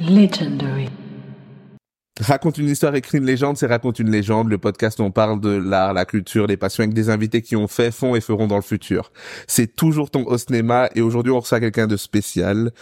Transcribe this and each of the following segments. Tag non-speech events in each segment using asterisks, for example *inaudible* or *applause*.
Legendary. Raconte une histoire, écrit une légende, c'est Raconte une légende, le podcast où on parle de l'art, la culture, les passions avec des invités qui ont fait, font et feront dans le futur. C'est toujours ton Osnema et aujourd'hui on reçoit quelqu'un de spécial.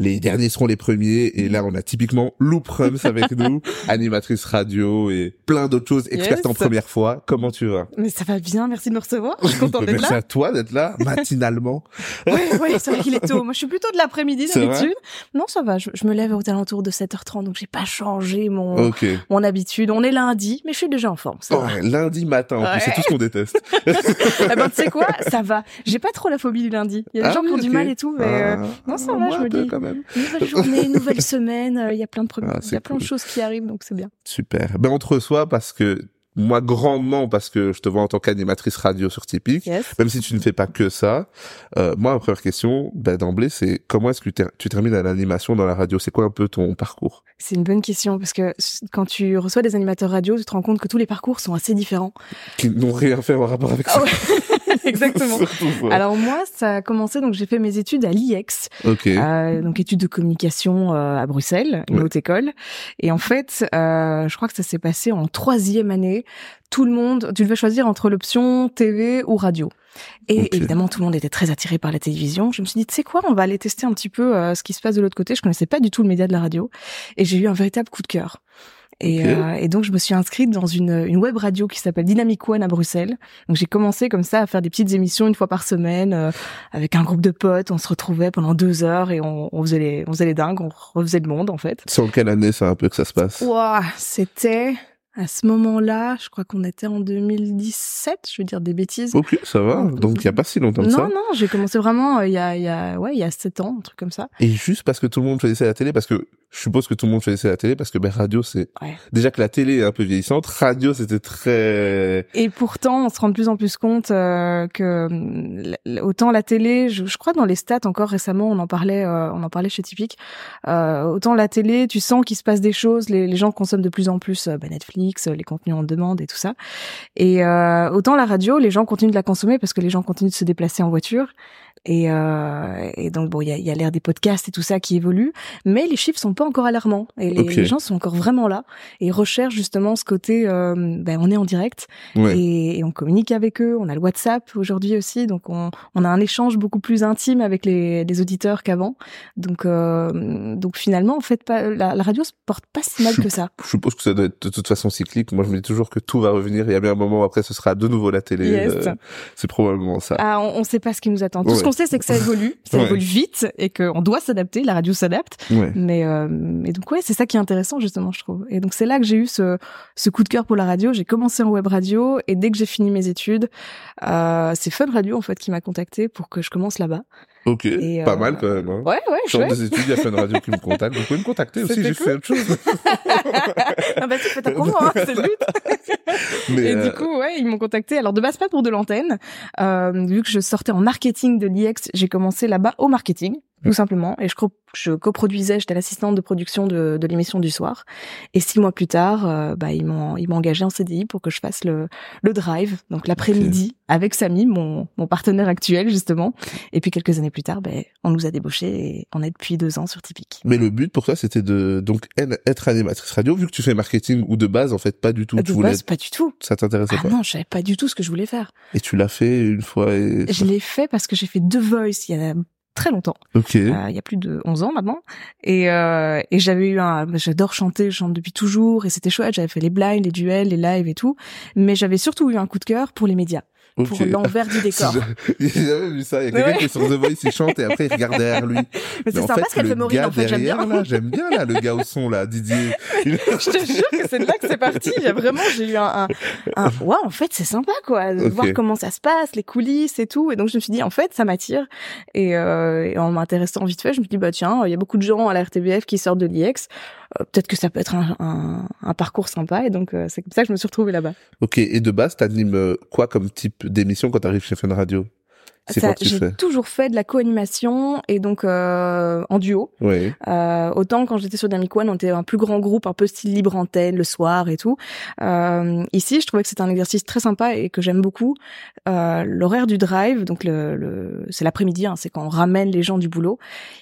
Les derniers seront les premiers et là on a typiquement Lou Prums *laughs* avec nous, animatrice radio et plein d'autres choses, experte en première fois. Comment tu vas? Mais ça va bien, merci de me recevoir. Je suis contente *laughs* d'être Merci là. à toi d'être là, matinalement. *laughs* Ouais, ouais, c'est vrai qu'il est tôt. Moi, je suis plutôt de l'après-midi d'habitude. Non, ça va. Je, je me lève aux alentours de 7h30, donc j'ai pas changé mon, mon habitude. On est lundi, mais je suis déjà en forme. Ça va. Ouais, lundi matin, en plus, Ouais. c'est tout ce qu'on déteste. Eh ben, tu sais quoi? Ça va. J'ai pas trop la phobie du lundi. Il y a des Ah gens qui oui, ont du mal et tout, mais euh, Ah, non, ça ah, va, je me dis. Même. nouvelle journée, nouvelle *laughs* semaine. euh, Il y a plein de, problèmes. Ah, il y a plein de choses qui arrivent, donc c'est bien. Super. Ben on te reçoit parce que moi grandement parce que je te vois en tant qu'animatrice radio sur Typique. Yes. Même si tu ne fais pas que ça, euh, moi ma première question, ben d'emblée, c'est comment est-ce que tu ter- tu termines à l'animation dans la radio? C'est quoi un peu ton parcours? C'est une bonne question parce que quand tu reçois des animateurs radio, tu te rends compte que tous les parcours sont assez différents. Qui n'ont rien fait en rapport avec ça. Ah ouais. *laughs* *laughs* Exactement. Surtout, ouais. Alors moi, ça a commencé donc j'ai fait mes études à l'IEX, ok. euh, donc études de communication euh, à Bruxelles, une Ouais. haute école. Et en fait, euh, je crois que ça s'est passé en troisième année. Tout le monde, tu devais choisir entre l'option TV ou radio. Et évidemment, tout le monde était très attiré par la télévision. Je me suis dit, tu sais quoi, on va aller tester un petit peu euh, ce qui se passe de l'autre côté. Je connaissais pas du tout le média de la radio, et j'ai eu un véritable coup de cœur. Et, euh, et donc je me suis inscrite dans une, une web radio qui s'appelle Dynamic One à Bruxelles. Donc j'ai commencé comme ça à faire des petites émissions une fois par semaine euh, avec un groupe de potes. On se retrouvait pendant deux heures et on, on faisait les on faisait les dingues, on refaisait le monde en fait. En quelle année ça un peu que ça se passe? Ouah, c'était à ce moment-là, je crois qu'on était en 2017, je veux dire des bêtises. Ok, ça va. Donc il y a pas si longtemps que non, ça. non, j'ai commencé vraiment euh, il y a, il y a, ouais, il y a sept ans, un truc comme ça. Et juste parce que tout le monde choisissait la télé, parce que je suppose que tout le monde choisissait la télé, parce que ben radio c'est Ouais. déjà que la télé est un peu vieillissante, radio c'était très Et pourtant, on se rend de plus en plus compte euh, que hum, autant la télé, je, je crois dans les stats encore récemment, on en parlait, euh, on en parlait chez Typique. Euh, autant la télé, tu sens qu'il se passe des choses, les, les gens consomment de plus en plus bah, Netflix, euh, les contenus en demande et tout ça. Et euh, autant la radio, les gens continuent de la consommer parce que les gens continuent de se déplacer en voiture. Et, euh, et donc bon, il y a, il y a l'ère des podcasts et tout ça qui évolue, mais les chiffres sont pas encore alarmants et les, gens sont encore vraiment là et recherchent justement ce côté, euh, ben on est en direct ouais. et, et on communique avec eux. On a le WhatsApp aujourd'hui aussi, donc on, on a un échange beaucoup plus intime avec les, les auditeurs qu'avant. Donc, donc finalement, en fait, pas, la, la radio se porte pas si mal que ça. *laughs* Je suppose que ça doit être de toute façon cyclique. Moi, je me dis toujours que tout va revenir. Il y a bien un moment après, ce sera de nouveau la télé. Yes. Euh, c'est probablement ça. Ah, on, on sait pas ce qui nous attend. Tout Ouais. ce qu'on sait, c'est que ça évolue, *laughs* ça Ouais. évolue vite et qu'on doit s'adapter. La radio s'adapte. Ouais. Mais euh, et donc ouais, c'est ça qui est intéressant justement, je trouve. Et donc c'est là que j'ai eu ce, ce coup de cœur pour la radio. J'ai commencé en web radio et dès que j'ai fini mes études, euh, c'est Fun Radio en fait qui m'a contacté pour que je commence là-bas. Ok. Et, Pas euh, mal quand même. Hein. Ouais, ouais, Je des études, il y a Fun Radio qui me contacte. Vous pouvez me contacter aussi, j'ai cool. fait autre chose. *laughs* ah bah tu fais ta promo, hein, c'est le but. *laughs* Mais, Et euh, du coup, ouais, ils m'ont contacté. Alors de base pas pour de l'antenne, euh, vu que je sortais en marketing de l'IEX, j'ai commencé là-bas au marketing, tout simplement. Et je, co- je coproduisais, j'étais l'assistante de production de, de l'émission du soir. Et six mois plus tard, euh, bah ils m'ont ils m'ont engagé en CDI pour que je fasse le le drive, donc l'après-midi avec Samy, mon mon partenaire actuel justement. Et puis quelques années plus tard, ben on nous a débauchés et on est depuis deux ans sur Typique. mais le but pour toi, c'était de donc être animatrice radio, vu que tu fais marketing ou de base, en fait, pas du tout. De tu voulais, base, pas du tout. ça t'intéressait Ah pas. non, je savais pas du tout ce que je voulais faire. Et tu l'as fait une fois et. Je l'ai fait parce que j'ai fait deux voice il y a très longtemps, Ok. euh, il y a plus de 11 ans maintenant. Et, euh, et j'avais eu un... J'adore chanter, je chante depuis toujours, et c'était chouette, j'avais fait les blinds, les duels, les lives et tout. Mais j'avais surtout eu un coup de cœur pour les médias, pour l'envers du *laughs* décor. J'ai jamais vu ça. Il y a quelqu'un Ouais. qui est sur The Voice, il chante et après il regarde derrière lui. *laughs* Mais c'est sympa ce qu'elle le fait Maureen, en fait, j'aime bien. là, j'aime bien là, le gars au son là, Didier. Il- *laughs* je te jure que c'est de là que c'est parti. Il y a vraiment, j'ai eu un, un, un- ouais, en fait, c'est sympa, quoi, de voir comment ça se passe, les coulisses et tout. Et donc, je me suis dit, en fait, ça m'attire. Et, euh, et en m'intéressant vite fait, je me suis dit, bah, tiens, il y a beaucoup de gens à la RTBF qui sortent de l'IEX. Euh, peut-être que ça peut être un, un, un parcours sympa. Et donc, euh, c'est comme ça que je me suis retrouvée là-bas. Ok, et de base, t'animes euh, quoi comme type d'émission quand t'arrives chez Fun Radio? J'ai toujours fait de la co-animation et donc euh, en duo. Oui. Euh, autant quand j'étais sur Dynamic One, on était un plus grand groupe, un peu style libre antenne le soir et tout. Euh, ici, je trouvais que c'était un exercice très sympa et que j'aime beaucoup. Euh, L'horaire du drive, donc le, le c'est l'après-midi, hein, c'est quand on ramène les gens du boulot.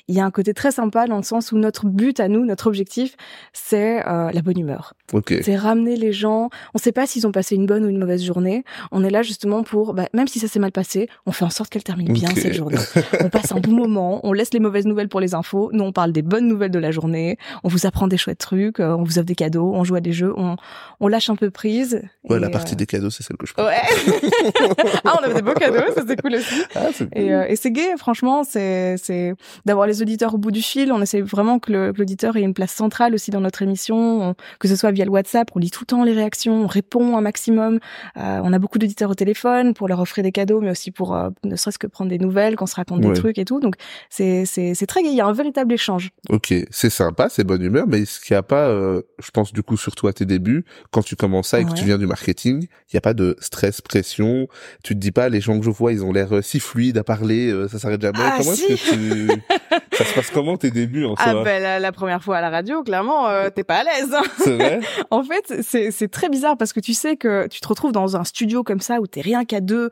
Il y a un côté très sympa dans le sens où notre but à nous, notre objectif, c'est euh, la bonne humeur. Ok. C'est ramener les gens. On sait pas s'ils ont passé une bonne ou une mauvaise journée. On est là justement pour, bah, même si ça s'est mal passé, on fait en sorte qu'elle termine bien cette journée. on passe un bon *laughs* moment. On laisse les mauvaises nouvelles pour les infos. Nous, on parle des bonnes nouvelles de la journée. On vous apprend des chouettes trucs. euh, On vous offre des cadeaux. On joue à des jeux. On, on lâche un peu prise. Ouais, la euh, partie des cadeaux, c'est celle que je préfère. Ouais. *laughs* ah, on avait des beaux cadeaux. Ça c'est cool aussi. Ah, c'est Et, euh, et c'est gai, franchement, c'est c'est d'avoir les auditeurs au bout du fil. On essaie vraiment que l'auditeur ait une place centrale aussi dans notre émission, on- que ce soit via le WhatsApp. On lit tout le temps les réactions, on répond un maximum. Euh, on a beaucoup d'auditeurs au téléphone pour leur offrir des cadeaux, mais aussi pour euh, ne serait-ce que prendre des nouvelles, qu'on se raconte Ouais. des trucs et tout. Donc c'est c'est très gai. Il y a un véritable échange. Ok, c'est sympa, c'est bonne humeur, mais ce qu'il n'y a pas, euh, je pense du coup surtout à tes débuts, quand tu commences ça et que tu viens du marketing, il n'y a pas de stress, pression. Tu te dis pas, les gens que je vois, ils ont l'air euh, si fluides à parler, euh, ça s'arrête jamais. Ah, comment si. est-ce que tu... *laughs* ça se passe comment tes débuts en Ah soi? ben la, la première fois à la radio, clairement, euh, t'es pas à l'aise. hein. C'est vrai? *laughs* En fait, c'est c'est très bizarre parce que tu sais que tu te retrouves dans un studio comme ça où t'es rien qu'à deux,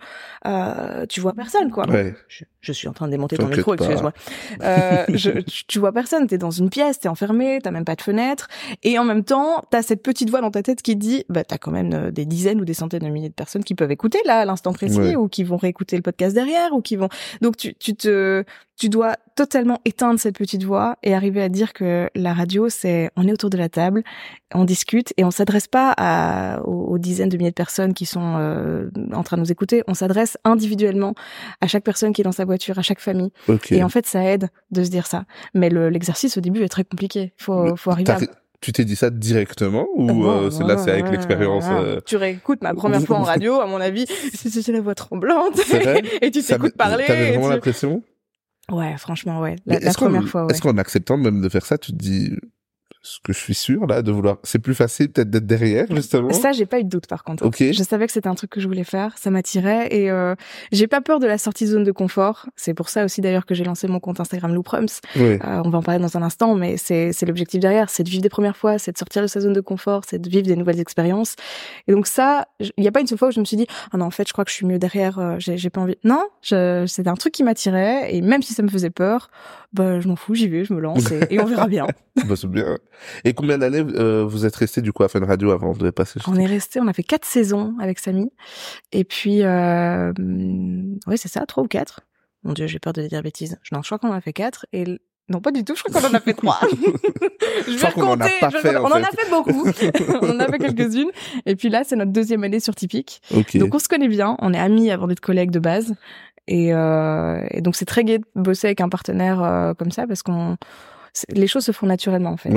tu vois personne quoi. Ouais. Je, je suis en train de démonter ton micro, excuse-moi. Euh, je, tu, vois personne, t'es dans une pièce, t'es enfermé, t'as même pas de fenêtre, et en même temps, t'as cette petite voix dans ta tête qui dit, bah t'as quand même euh, des dizaines ou des centaines de milliers de personnes qui peuvent écouter là à l'instant précis, Ouais. ou qui vont réécouter le podcast derrière, ou qui vont. Donc tu, tu te, tu dois totalement éteindre cette petite voix et arriver à dire que la radio, c'est, on est autour de la table, on discute et on s'adresse pas à, aux, aux dizaines de milliers de personnes qui sont euh, en train de nous écouter, on s'adresse individuellement à chaque personne qui est dans sa voiture, à chaque famille. Et en fait, ça aide de se dire ça. Mais le- l'exercice au début est très compliqué. Faut, Mais faut arriver à. Tu t'es dit ça directement ou Non, euh, c'est- là c'est avec l'expérience euh, Tu réécoutes ma première fois en *laughs* radio, à mon avis, c'était la voix tremblante. C'est *laughs* et tu t'écoutes parler. T'avais vraiment tu- l'impression Ouais, franchement, ouais. La, première fois, ouais. Est-ce qu'en acceptant même de faire ça, tu te dis ce que je suis sûr là de vouloir c'est plus facile peut-être d'être derrière justement Ça, j'ai pas eu de doute par contre. Ok. Je savais que c'était un truc que je voulais faire, ça m'attirait et euh, j'ai pas peur de la sortie de zone de confort. C'est pour ça aussi d'ailleurs que j'ai lancé mon compte Instagram Looprums. Ouais. Euh, on va en parler dans un instant, mais c'est c'est l'objectif derrière, c'est de vivre des premières fois, c'est de sortir de sa zone de confort, c'est de vivre des nouvelles expériences. Et donc ça, il y a pas une seule fois où je me suis dit ah non en fait je crois que je suis mieux derrière, euh, j'ai pas envie. Non, c'était un truc qui m'attirait et même si ça me faisait peur, bah je m'en fous, j'y vais, je me lance et, et on verra bien. *laughs* Bah, c'est bien. Et combien d'années euh, vous êtes resté du coup à Fun Radio avant de passer On est resté, on a fait quatre saisons avec Samy. Et puis, euh, oui, c'est ça, trois ou quatre. Mon Dieu, j'ai peur de dire bêtises. Non, je crois qu'on en a fait quatre. Et non, pas du tout. Je crois qu'on en a fait trois. *laughs* je vais crois qu'on en a compter. pas je vais fait, en on en a fait. beaucoup. *laughs* on en a fait quelques-unes. Et puis là, c'est notre deuxième année sur Typique. Donc on se connaît bien. On est amis avant d'être collègues de base. Et, euh, et donc c'est très gai de bosser avec un partenaire euh, comme ça parce qu'on les choses se font naturellement en fait.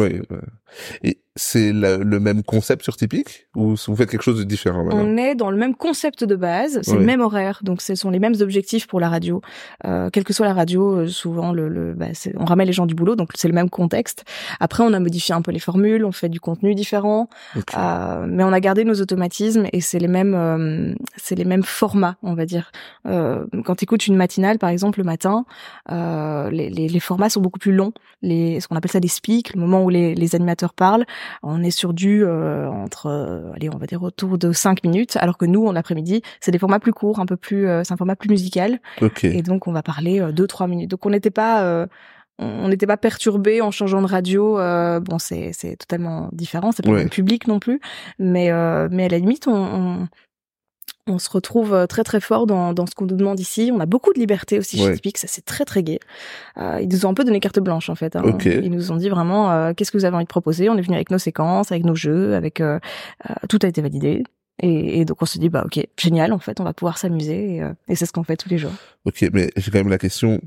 C'est le même concept sur Typique ou vous faites quelque chose de différent maintenant? On est dans le même concept de base, c'est Oui. le même horaire, donc ce sont les mêmes objectifs pour la radio. Euh, quelle que soit la radio, euh, souvent le, le bah, on ramène les gens du boulot, donc c'est le même contexte. Après, on a modifié un peu les formules, on fait du contenu différent, Ok. euh, mais on a gardé nos automatismes et c'est les mêmes, euh, c'est les mêmes formats, on va dire. Euh, quand tu écoutes une matinale, par exemple, le matin, euh, les, les, les formats sont beaucoup plus longs. Les, ce qu'on appelle ça des speaks, le moment où les, les animateurs parlent, on est sur du euh, entre, euh, allez, on va dire autour de 5 minutes, alors que nous, en après-midi, c'est des formats plus courts, un peu plus, euh, c'est un format plus musical, Ok. et donc on va parler 2-3 minutes. Donc on n'était pas euh, on n'était pas perturbé en changeant de radio. euh, bon, c'est c'est totalement différent, c'est pas le public non plus, mais euh, mais à la limite, on, on on se retrouve euh, très très fort dans, dans ce qu'on nous demande ici. On a beaucoup de liberté aussi chez Ouais. Typique, ça c'est très très gai. Euh, ils nous ont un peu donné carte blanche en fait. hein. Ok. Ils nous ont dit vraiment euh, qu'est-ce que vous avez envie de proposer? On est venu avec nos séquences, avec nos jeux, avec euh, euh, tout a été validé. Et, et donc on se dit bah ok génial en fait on va pouvoir s'amuser et, euh, et c'est ce qu'on fait tous les jours. Ok, mais j'ai quand même la question.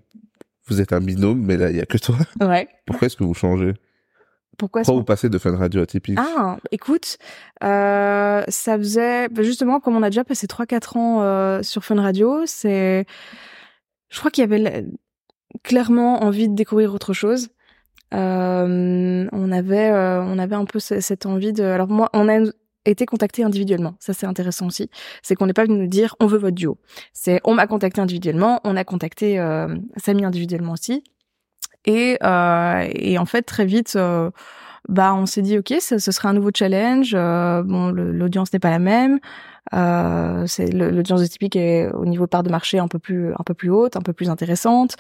Vous êtes un binôme, mais là il y a que toi. Ouais. Pourquoi est-ce que vous changez? Pourquoi Pourquoi vous passez de Fun Radio à Typique Ah, écoute, euh, ça faisait bah, justement comme on a déjà passé 3-4 ans euh, sur Fun Radio, c'est, je crois qu'il y avait la- clairement envie de découvrir autre chose. Euh, on avait, euh, on avait un peu ce- cette envie de. Alors moi, on a été contactés individuellement. Ça, c'est intéressant aussi. C'est qu'on n'est pas venu nous dire on veut votre duo. C'est on m'a contacté individuellement, on a contacté euh, Samy individuellement aussi. Et, euh, et en fait, très vite, euh, bah, on s'est dit ok, ce, ce serait un nouveau challenge. Euh, bon, l'audience n'est pas la même. Euh, c'est l'audience de typique est au niveau part de marché un peu plus un peu plus haute, un peu plus intéressante.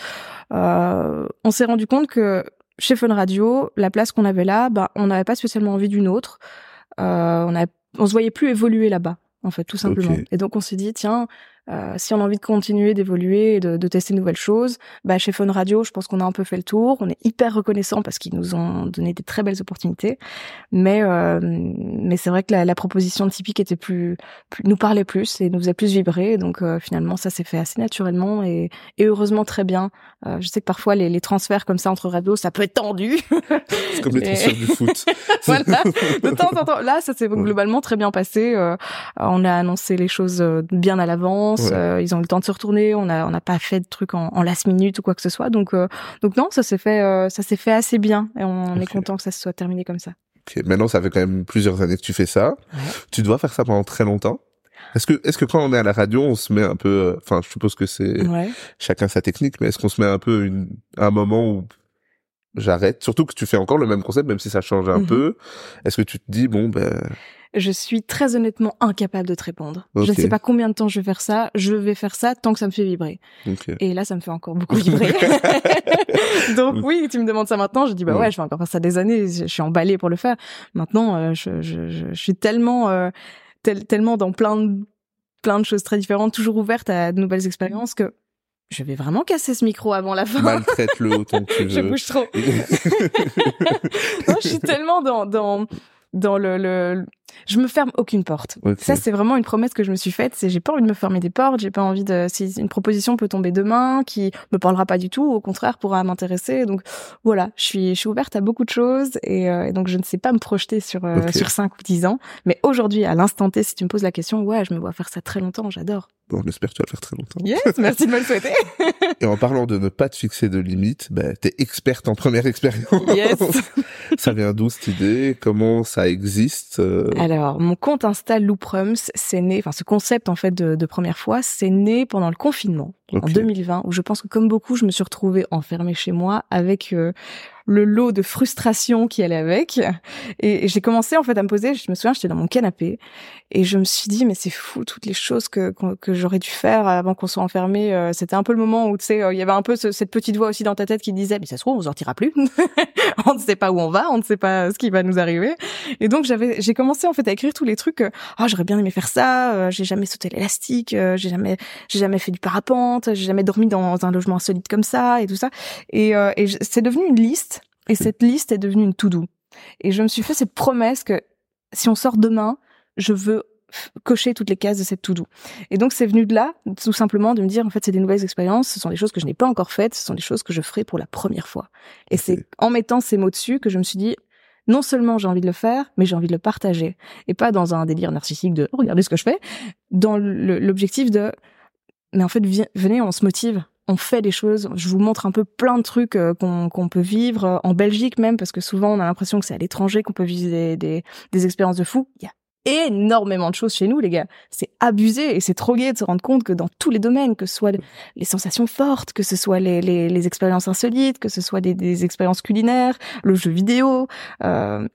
Euh, on s'est rendu compte que chez Fun Radio, la place qu'on avait là, bah, on n'avait pas spécialement envie d'une autre. Euh, on, a, on se voyait plus évoluer là-bas, en fait, tout simplement. Et donc on s'est dit, tiens, euh, si on a envie de continuer d'évoluer et de, de, tester de nouvelles choses, bah chez Phone Radio, je pense qu'on a un peu fait le tour. On est hyper reconnaissant parce qu'ils nous ont donné des très belles opportunités. Mais euh, mais c'est vrai que la, la, proposition Typique était plus, plus, nous parlait plus et nous faisait plus vibrer. Donc euh, finalement, ça s'est fait assez naturellement et, et heureusement très bien. Euh, je sais que parfois les, les, transferts comme ça entre radios, ça peut être tendu. *laughs* C'est comme les transferts du foot. *laughs* voilà. De temps en temps. Là, ça s'est globalement très bien passé. on a annoncé les choses bien à Euh, ils ont eu le temps de se retourner. On a on n'a pas fait de trucs en, en, last minute ou quoi que ce soit. Donc euh, donc non, ça s'est fait euh, ça s'est fait assez bien et on, est content que ça se soit terminé comme ça. Okay. Maintenant, ça fait quand même plusieurs années que tu fais ça. Tu dois faire ça pendant très longtemps. Est-ce que est-ce que quand on est à la radio, on se met un peu, enfin, je suppose que c'est chacun sa technique, mais est-ce qu'on se met un peu une, un moment où j'arrête, surtout que tu fais encore le même concept, même si ça change un mm-hmm. peu. Est-ce que tu te dis bon ben je suis très honnêtement incapable de te répondre. Je ne sais pas combien de temps je vais faire ça. Je vais faire ça tant que ça me fait vibrer. Et là, ça me fait encore beaucoup vibrer. *laughs* Donc oui, tu me demandes ça maintenant. Je dis bah ouais, je vais encore faire ça des années. Je suis emballée pour le faire. Maintenant, euh, je, je, je, suis tellement, euh, tellement dans plein de, plein de choses très différentes, toujours ouverte à de nouvelles expériences que je vais vraiment casser ce micro avant la fin. Maltraite-le *laughs* autant que tu veux. je bouge trop. *laughs* non, je suis tellement dans, dans, dans le, le, je me ferme aucune porte. Ça c'est vraiment une promesse que je me suis faite, c'est j'ai pas envie de me fermer des portes, j'ai pas envie de si une proposition peut tomber demain qui me parlera pas du tout, au contraire pourra m'intéresser. Donc voilà, je suis je suis ouverte à beaucoup de choses et, euh, et donc je ne sais pas me projeter sur euh, sur 5 ou 10 ans, mais aujourd'hui à l'instant T si tu me poses la question, ouais, je me vois faire ça très longtemps, j'adore. Bon, on espère que tu vas le faire très longtemps. Yes, *laughs* merci de me le souhaiter. et en parlant de ne pas te fixer de limites, bah, t'es experte en première expérience. Yes. *laughs* ça vient d'où cette idée? Comment ça existe euh? Alors, mon compte Insta Looprums, c'est né, enfin ce concept en fait de, de première fois, c'est né pendant le confinement en 2020, où je pense que comme beaucoup, je me suis retrouvée enfermée chez moi avec euh, le lot de frustration qui allait avec. Et, j'ai commencé en fait à me poser, je me souviens, j'étais dans mon canapé et je me suis dit mais c'est fou toutes les choses que que, j'aurais dû faire avant qu'on soit enfermé. Euh, c'était un peu le moment où tu sais, euh, il y avait un peu cette petite voix aussi dans ta tête qui disait mais ça se trouve on sortira plus, *laughs* on ne sait pas où on va, on ne sait pas ce qui va nous arriver. Et donc j'avais, j'ai commencé en fait à écrire tous les trucs. Ah j'aurais bien aimé faire ça, j'ai jamais sauté l'élastique, j'ai jamais j'ai jamais fait du parapente, j'ai jamais dormi dans un logement insolite comme ça et tout ça. Et, et c'est devenu une liste et cette liste est devenue une to-do. Et je me suis fait cette promesse que si on sort demain, je veux cocher toutes les cases de cette to-do. Et donc c'est venu de là, tout simplement, de me dire en fait c'est des nouvelles expériences, ce sont des choses que je n'ai pas encore faites, ce sont des choses que je ferai pour la première fois. Et c'est en mettant ces mots dessus que je me suis dit non seulement j'ai envie de le faire, mais j'ai envie de le partager et pas dans un délire narcissique de regardez ce que je fais, dans l'objectif de mais en fait venez on se motive on fait des choses. Je vous montre un peu plein de trucs euh, qu'on peut vivre euh, en Belgique même, parce que souvent on a l'impression que c'est à l'étranger qu'on peut vivre des, expériences de fou. Il y a énormément de choses chez nous, les gars. C'est abusé et c'est trop gai de se rendre compte que dans tous les domaines, que ce soit les sensations fortes, que ce soit les expériences insolites, que ce soit des, des expériences culinaires, le jeu vidéo, euh,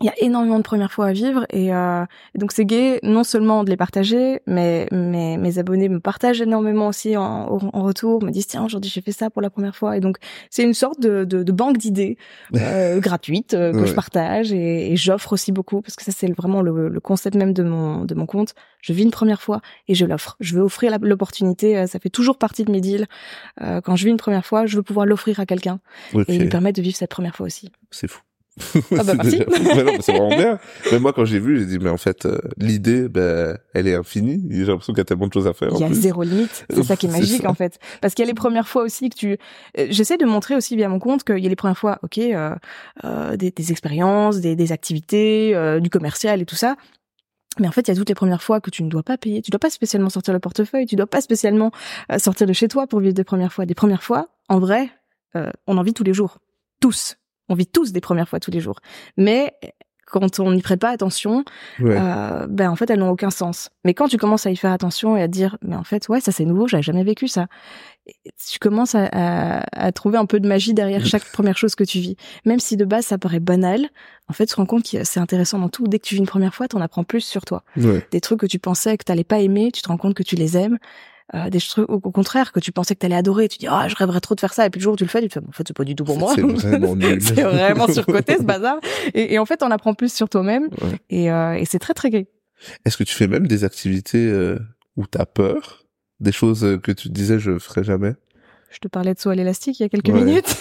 il y a énormément de premières fois à vivre et, euh, donc c'est gay non seulement de les partager mais, mais mes abonnés me partagent énormément aussi en, en retour me disent tiens aujourd'hui j'ai fait ça pour la première fois. Et donc c'est une sorte de, de, de banque d'idées *laughs* euh, gratuite euh, que je partage et, et j'offre aussi beaucoup parce que ça c'est vraiment le, le, concept même de mon de mon compte. Je vis une première fois et je l'offre. Je veux offrir l'opportunité euh, ça fait toujours partie de mes deals. Euh, quand je vis une première fois je veux pouvoir l'offrir à quelqu'un et lui permettre de vivre cette première fois aussi. C'est fou ah bah merci. c'est vraiment bien. Mais moi, quand j'ai vu, j'ai dit, mais en fait, euh, l'idée, ben, elle est infinie. J'ai l'impression qu'il y a tellement de choses à faire. Il y a zéro limite. C'est ça qui est *laughs* magique, en fait. Parce qu'il y a les premières fois aussi que tu... Euh, j'essaie de montrer aussi via mon compte qu'il y a les premières fois, ok, euh, euh des, des, expériences, des, des activités, du commercial et tout ça. Mais en fait, il y a toutes les premières fois que tu ne dois pas payer. Tu dois pas spécialement sortir le portefeuille. Tu dois pas spécialement sortir de chez toi pour vivre des premières fois. Des premières fois, en vrai, on en vit tous les jours. Tous on vit tous des premières fois tous les jours. Mais quand on n'y prête pas attention, Ouais. euh, ben en fait elles n'ont aucun sens. Mais quand tu commences à y faire attention et à te dire mais en fait ouais ça c'est nouveau, j'avais jamais vécu ça. Et tu commences à, à, à trouver un peu de magie derrière chaque *laughs* première chose que tu vis. Même si de base ça paraît banal, en fait tu te rends compte que c'est intéressant dans tout. Dès que tu vis une première fois, t'en apprends plus sur toi. Ouais. Des trucs que tu pensais que t'allais pas aimer, tu te rends compte que tu les aimes. Euh, des trucs au, contraire que tu pensais que t'allais adorer, tu dis ah je rêverais trop de faire ça et puis le jour où tu le fais, tu te fais en fait c'est pas du tout pour moi. C'est vraiment *laughs* nul. c'est vraiment surcoté ce bazar. Et, et en fait, on apprend plus sur toi-même. Ouais. Et, euh, et c'est très très gai. Est-ce que tu fais même des activités euh, où t'as peur? Des choses euh, que tu disais je ferais jamais? Je te parlais de saut à l'élastique il y a quelques Ouais. minutes.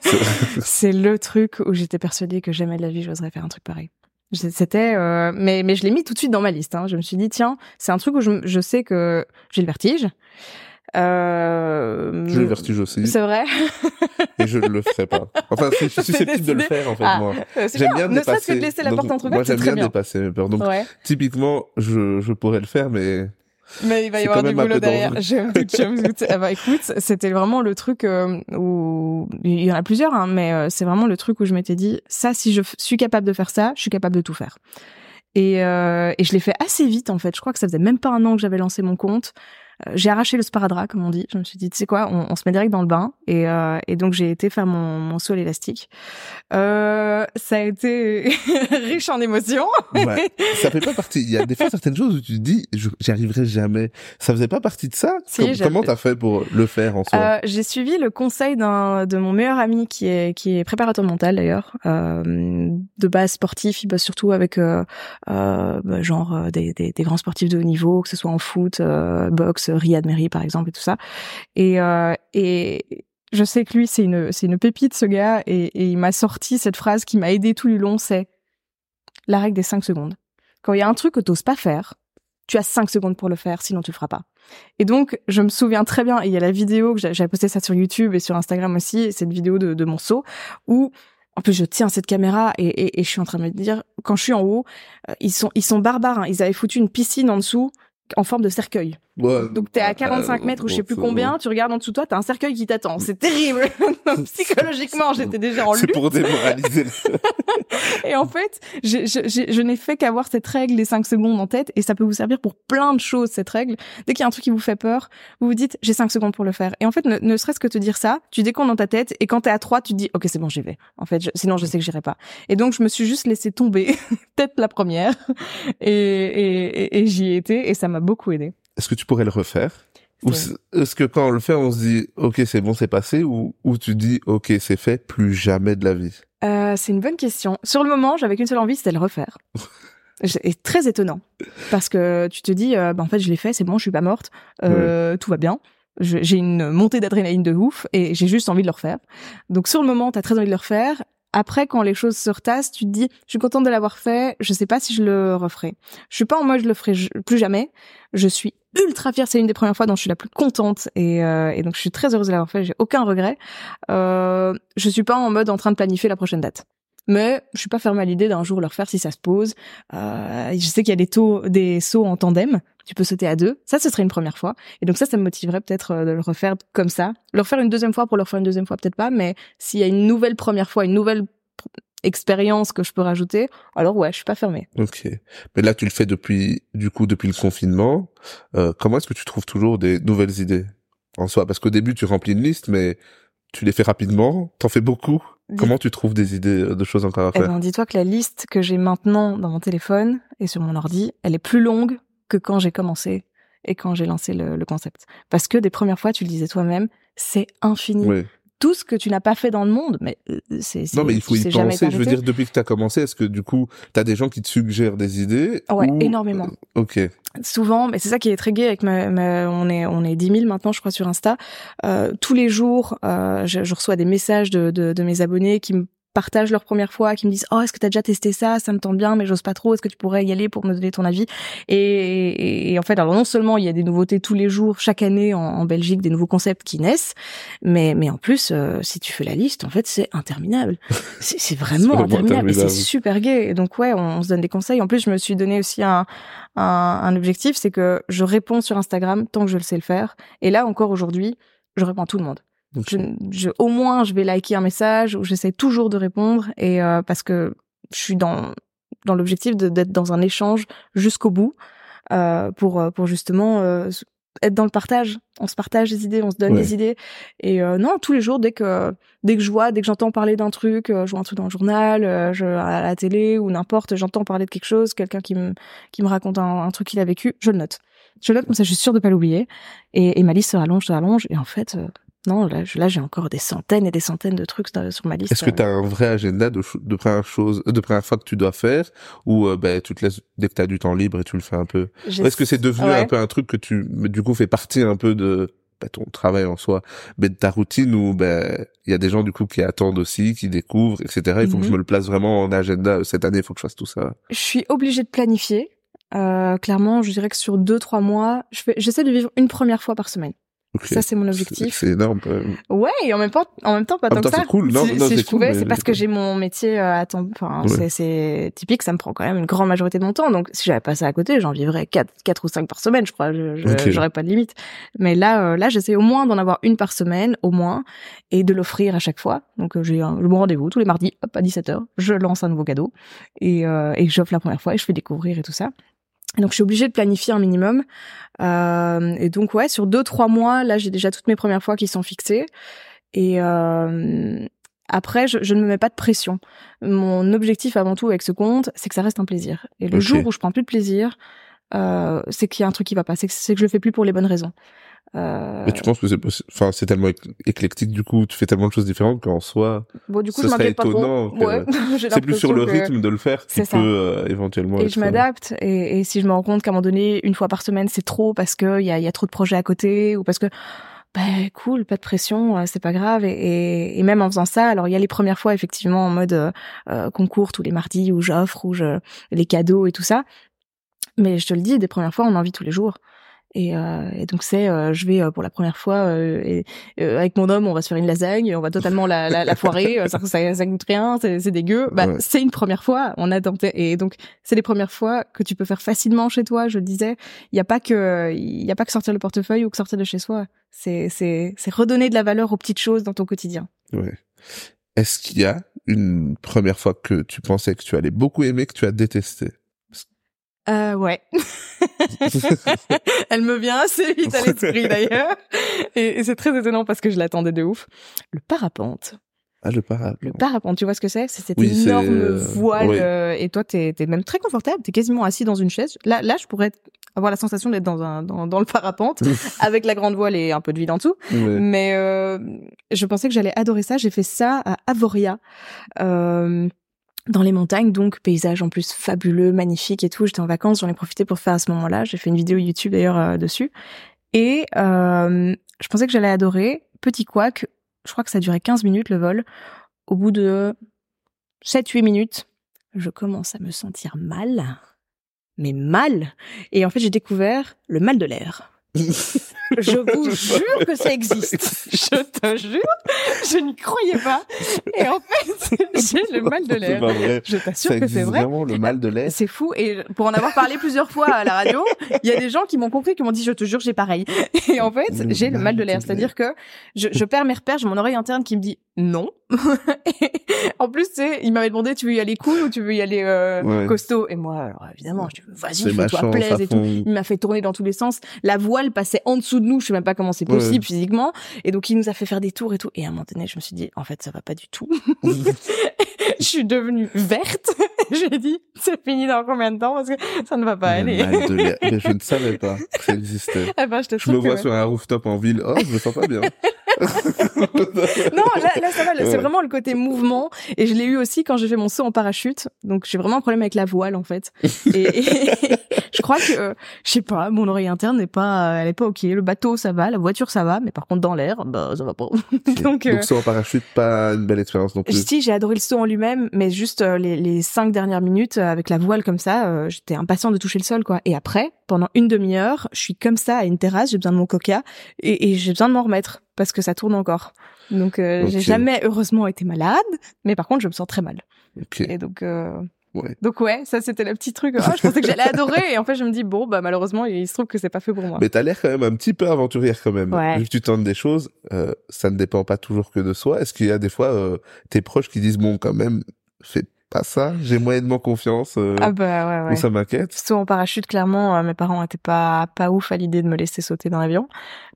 C'est- *laughs* c'est le truc où j'étais persuadée que jamais de la vie j'oserais faire un truc pareil. C'était, euh, mais mais je l'ai mis tout de suite dans ma liste. Hein. Je me suis dit tiens, c'est un truc où je, je sais que j'ai le vertige. Euh, J'ai le vertige aussi C'est vrai. et je ne le ferai pas. Enfin, je suis *laughs* susceptible de le faire en fait Ah, moi. euh, J'aime bien. bien Ne serait-ce que de dépasser. laisser la Donc, porte Moi, entrouverte, c'est j'aime bien. dépasser mes peurs. Donc, Ouais. typiquement, je, je pourrais le faire, mais Mais il va y avoir du boulot derrière. dangereux. Je me doute, je me doute. Ah bah écoute, c'était vraiment le truc euh, où il y en a plusieurs, hein, mais euh, c'est vraiment le truc où je m'étais dit ça, si je suis capable de faire ça, je suis capable de tout faire. Et, euh, et je l'ai fait assez vite en fait. Je crois que ça faisait même pas un an que j'avais lancé mon compte. Euh, j'ai arraché le sparadrap, comme on dit. Je me suis dit, tu sais quoi, on, on se met direct dans le bain. Et, euh, et donc j'ai été faire mon, mon saut à l'élastique. Euh, ça a été *laughs* riche en émotions. ouais, ça fait pas partie. Il y a des fois certaines choses où tu te dis j'y arriverai jamais. Ça faisait pas partie de ça? Si, Com- Comment t'as fait pour le faire en soi? Euh, j'ai suivi le conseil d'un de mon meilleur ami qui est qui est préparateur mental d'ailleurs, euh, de base sportif. Il bosse surtout avec euh, bah, genre des, des, des grands sportifs de haut niveau, que ce soit en foot, euh, boxe, Riyad Mehri par exemple et tout ça. Et euh, et je sais que lui c'est une pépite ce gars et, il m'a sorti cette phrase qui m'a aidé tout le long. C'est la règle des 5 secondes. Quand il y a un truc que t'oses pas faire, tu as 5 secondes pour le faire, sinon tu le feras pas. Et donc, je me souviens très bien, et il y a la vidéo, que j'a- j'avais posté ça sur YouTube et sur Instagram aussi, cette vidéo de, de mon saut, où, en plus, je tiens cette caméra et, je suis en train de me dire, quand je suis en haut, euh, ils sont, ils sont barbares, hein. ils avaient foutu une piscine en dessous, en forme de cercueil. Ouais, Donc t'es à euh, 45 mètres ou je sais plus c'est- combien, tu regardes en dessous de toi, t'as un cercueil qui t'attend. C'est terrible. *laughs* Psychologiquement, j'étais déjà en C'est lutte. pour démoraliser. *laughs* Et en fait, j'ai- j'ai- je n'ai fait qu'avoir cette règle des 5 secondes en tête et ça peut vous servir pour plein de choses, cette règle. Dès qu'il y a un truc qui vous fait peur, vous vous dites, j'ai 5 secondes pour le faire. Et en fait, ne, ne serait-ce que te dire ça, tu décomptes dans ta tête et quand t'es à 3, tu te dis, ok, c'est bon, j'y vais. En fait, je- sinon, je sais que j'irai pas. Et donc, je me suis juste laissé tomber, *laughs* tête la première, et, et, et, et j'y ai été et ça m'a beaucoup aidé. Est-ce que tu pourrais le refaire Ou est-ce que quand on le fait, on se dit ok c'est bon c'est passé ou ou tu dis ok c'est fait plus jamais de la vie? Euh, c'est une bonne question. Sur le moment, j'avais qu'une seule envie, c'était de le refaire. *laughs* C'est très étonnant parce que tu te dis, euh, bah, en fait, je l'ai fait, c'est bon, je suis pas morte, euh, tout va bien. J'ai une montée d'adrénaline de ouf et j'ai juste envie de le refaire. Donc sur le moment, t'as très envie de le refaire. Après, quand les choses se retassent, tu te dis, je suis contente de l'avoir fait. Je sais pas si je le referai. Je suis pas en mode je le ferai plus jamais. Je suis ultra fière. C'est une des premières fois dont je suis la plus contente et, euh, et donc je suis très heureuse de l'avoir fait. J'ai aucun regret. Euh, je suis pas en mode en train de planifier la prochaine date. Mais je suis pas fermée à l'idée d'un jour le refaire si ça se pose. Euh, je sais qu'il y a des taux, des sauts en tandem. Tu peux sauter à deux. Ça, ce serait une première fois. Et donc ça, ça me motiverait peut-être euh, de le refaire comme ça. Le refaire une deuxième fois pour le refaire une deuxième fois, peut-être pas. Mais s'il y a une nouvelle première fois, une nouvelle expérience que je peux rajouter, alors ouais, je suis pas fermée. Ok. Mais là tu le fais depuis du coup depuis le confinement. Euh, comment est-ce que tu trouves toujours des nouvelles idées en soi? Parce qu'au début tu remplis une liste mais tu les fais rapidement. T'en fais beaucoup. Comment tu trouves des idées euh, de choses encore à Eh faire? ben, dis-toi que la liste que j'ai maintenant dans mon téléphone et sur mon ordi, elle est plus longue que quand j'ai commencé et quand j'ai lancé le, le concept. Parce que des premières fois, tu le disais toi-même, c'est infini. Tout ce que tu n'as pas fait dans le monde, mais euh, c'est Non mais il faut tu y penser. Je veux dire depuis que tu as commencé, est-ce que du coup t'as des gens qui te suggèrent des idées Ouais, ou- énormément. Ok. souvent, mais c'est ça qui est très gai avec ma, ma- on est on est 10 000 maintenant, je crois sur Insta. Euh, tous les jours, euh, je, je reçois des messages de, de, de mes abonnés qui me partagent leur première fois, qui me disent oh est-ce que t'as déjà testé ça, ça me tente bien, mais j'ose pas trop, est-ce que tu pourrais y aller pour me donner ton avis? Et, et, et en fait alors non seulement il y a des nouveautés tous les jours, chaque année en, en Belgique des nouveaux concepts qui naissent, mais mais en plus euh, si tu fais la liste en fait c'est interminable, *laughs* c'est vraiment vraiment interminable et c'est super gai et donc ouais on, on se donne des conseils. En plus je me suis donné aussi un un, un objectif, c'est que je réponds sur Instagram tant que je le sais le faire. Et là, encore aujourd'hui, je réponds à tout le monde. Je, je, au moins, je vais liker un message ou j'essaie toujours de répondre et euh, parce que je suis dans dans l'objectif d'être dans un échange jusqu'au bout euh, pour pour justement euh, être dans le partage. On se partage des idées, on se donne des idées. Et euh, non, tous les jours, dès que dès que je vois, dès que j'entends parler d'un truc, je vois un truc dans le journal, je, à la télé ou n'importe, j'entends parler de quelque chose, quelqu'un qui me qui me raconte un, un truc qu'il a vécu, je le note. Je le note comme ça, je suis sûre de pas l'oublier. Et, et ma liste se rallonge, se rallonge. Et en fait, non, là, là j'ai encore des centaines et des centaines de trucs sur ma liste. Est-ce que tu as un vrai agenda de, de première chose, de première fois que tu dois faire, ou euh, ben tu te laisses dès que tu as du temps libre et tu le fais un peu? Est-ce que c'est devenu un peu un truc que tu, du coup, fait partie un peu de ben, ton travail en soi, ben, de ta routine où ben il y a des gens du coup qui attendent aussi, qui découvrent, etc. Il faut que je mhm. me le place vraiment en agenda. Cette année, il faut que je fasse tout ça. Je suis obligée de planifier. Euh, clairement, je dirais que sur deux trois mois, je j'essaie de vivre une première fois par semaine. Ça, c'est mon objectif. C'est énorme. Ouais, et en même temps, en même temps, pas tant que ça. C'est cool. Non, si, non, si je pouvais, c'est parce que j'ai mon métier euh, à temps. Enfin, c'est typique. Ça me prend quand même une grande majorité de mon temps. Donc, si j'avais pas ça à côté, j'en vivrais quatre, quatre ou cinq par semaine, je crois. Je, J'aurais pas de limite. Mais là, euh, là, j'essaie au moins d'en avoir une par semaine, au moins, et de l'offrir à chaque fois. Donc, euh, j'ai le bon rendez-vous tous les mardis, hop, à 17h. Je lance un nouveau cadeau et, et j'offre la première fois et je fais découvrir et tout ça. Donc je suis obligée de planifier un minimum. Euh, et donc ouais, sur deux trois mois, là j'ai déjà toutes mes premières fois qui sont fixées. Et euh, après, je, ne me mets pas de pression. Mon objectif avant tout avec ce compte, c'est que ça reste un plaisir. Et le jour où je prends plus de plaisir, euh, c'est qu'il y a un truc qui va pas. C'est que, que je le fais plus pour les bonnes raisons. Euh... Mais tu penses que c'est enfin c'est tellement éclectique du coup, tu fais tellement de choses différentes qu'en soi bon, du coup, je serait étonnant. Ouais, *laughs* c'est plus sur le rythme de le faire qui peut euh, éventuellement. Et je m'adapte et, et, si je me rends compte qu'à un moment donné, une fois par semaine, c'est trop parce que il y a, y a trop de projets à côté ou parce que ben cool, pas de pression, euh, c'est pas grave. Et, et, même en faisant ça, alors il y a les premières fois effectivement en mode euh, euh concours tous les mardis où j'offre, où je les cadeaux et tout ça. Mais je te le dis, des premières fois, on en vit tous les jours. Et, euh, et, donc c'est, euh, je vais euh, pour la première fois et, avec mon homme, on va se faire une lasagne, on va totalement la, la, la foirer, ça, ça, ça goûte rien, c'est dégueu. Bah c'est une première fois, on a tenté et donc c'est les premières fois que tu peux faire facilement chez toi. Je le disais, il n'y a pas que, il y a pas que sortir le portefeuille ou que sortir de chez soi. C'est c'est c'est redonner de la valeur aux petites choses dans ton quotidien. Ouais. Est-ce qu'il y a une première fois que tu pensais que tu allais beaucoup aimer que tu as détesté? Euh, ouais. *laughs* Elle me vient assez vite à l'esprit *laughs* d'ailleurs. Et, c'est très étonnant parce que je l'attendais de ouf. Le parapente. Ah, le parapente. Le parapente, tu vois ce que c'est? C'est cette énorme euh, voile. Euh, et toi, t'es es même très confortable. T'es quasiment assis dans une chaise. Là, là, je pourrais avoir la sensation d'être dans un dans, dans le parapente *laughs* avec la grande voile et un peu de vide en dessous. Mais euh, je pensais que j'allais adorer ça. J'ai fait ça à Avoria. Euh, dans les montagnes, donc paysage en plus fabuleux, magnifique et tout. J'étais en vacances, j'en ai profité pour faire à ce moment-là. J'ai fait une vidéo YouTube d'ailleurs euh, dessus. Et euh, je pensais que j'allais adorer. Petit couac, je crois que ça durait 15 minutes le vol. Au bout de 7-8 minutes, je commence à me sentir mal. Mais mal. Et en fait, j'ai découvert le mal de l'air. Je vous jure que ça existe. *laughs* Je te jure, je n'y croyais pas. Et en fait, *laughs* j'ai le mal de l'air. Je t'assure que c'est vrai. vraiment le mal de l'air. C'est fou. Et pour en avoir parlé plusieurs fois à la radio, il y a des gens qui m'ont compris, qui m'ont dit, je te jure, j'ai pareil. Et en fait, j'ai le mal de l'air. C'est-à-dire que je, je perds mes repères, j'ai mon oreille interne qui me dit non. *laughs* en plus, tu sais, il m'avait demandé, tu veux y aller cool ou tu veux y aller euh, costaud? Et moi, alors évidemment, je dis, vas-y, fais-toi plaisir et tout. Il m'a fait tourner dans tous les sens. La voile passait en dessous de nous, je sais même pas comment c'est possible physiquement. Et donc, il nous a fait faire des tours et tout. Et à un moment donné, je me suis dit, en fait, ça va pas du tout. *laughs* *laughs* je suis devenue verte. *laughs* J'ai dit, c'est fini dans combien de temps? Parce que ça ne va pas aller. Mais je ne savais pas que ça existait. Eh ben, je, je me vois sur un rooftop en ville. Oh, je me sens pas bien. Non, là, là ça va. C'est vraiment le côté mouvement. Et je l'ai eu aussi quand j'ai fait mon saut en parachute. Donc j'ai vraiment un problème avec la voile en fait. Et, *laughs* je crois que, je sais pas, mon oreille interne n'est pas, elle est pas ok. Le bateau ça va, la voiture ça va, mais par contre dans l'air, bah ça va pas. *laughs* Donc, euh... saut en parachute, pas une belle expérience non plus. Si, j'ai adoré le saut en lui-même, mais juste euh, les, les cinq dernières minutes euh, avec la voile comme ça, euh, j'étais impatient de toucher le sol quoi. Et après, pendant une demi-heure, je suis comme ça à une terrasse, j'ai besoin de mon coca et, et j'ai besoin de m'en remettre parce que ça tourne encore. Donc euh, j'ai jamais heureusement été malade, mais par contre je me sens très mal. Et donc euh... ouais. donc ouais, ça c'était le petit truc. Oh, je pensais que j'allais adorer et en fait je me dis bon bah malheureusement il se trouve que c'est pas fait pour moi. Mais t'as l'air quand même un petit peu aventurière quand même. Vu que tu tentes des choses, euh, ça ne dépend pas toujours que de soi. Est-ce qu'il y a des fois euh, tes proches qui disent bon quand même fais pas ça. J'ai moyennement confiance. Euh, ah bah ouais, ouais. Ça m'inquiète? Saut en parachute, clairement, euh, mes parents étaient pas pas ouf à l'idée de me laisser sauter dans l'avion.